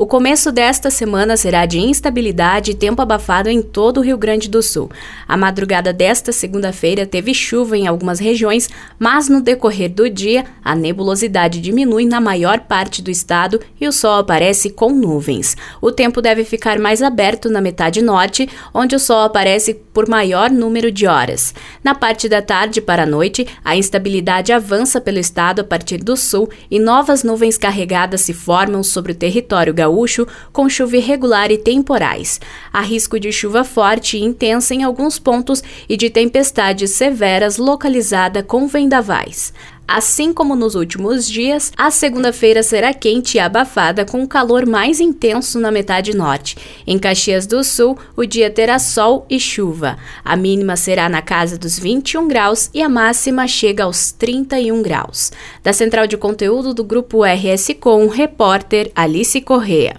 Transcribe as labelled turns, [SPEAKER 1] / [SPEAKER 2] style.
[SPEAKER 1] O começo desta semana será de instabilidade e tempo abafado em todo o Rio Grande do Sul. A madrugada desta segunda-feira teve chuva em algumas regiões, mas no decorrer do dia a nebulosidade diminui na maior parte do estado e o sol aparece com nuvens. O tempo deve ficar mais aberto na metade norte, onde o sol aparece por maior número de horas. Na parte da tarde para a noite, a instabilidade avança pelo estado a partir do sul e novas nuvens carregadas se formam sobre o território gaúcho gaúcho, com chuva irregular e temporais. Há risco de chuva forte e intensa em alguns pontos e de tempestades severas localizada com vendavais. Assim como nos últimos dias, a segunda-feira será quente e abafada com calor mais intenso na metade norte. Em Caxias do Sul, o dia terá sol e chuva. A mínima será na casa dos 21 graus e a máxima chega aos 31 graus. Da central de conteúdo do grupo RS Com, repórter Alice Correa.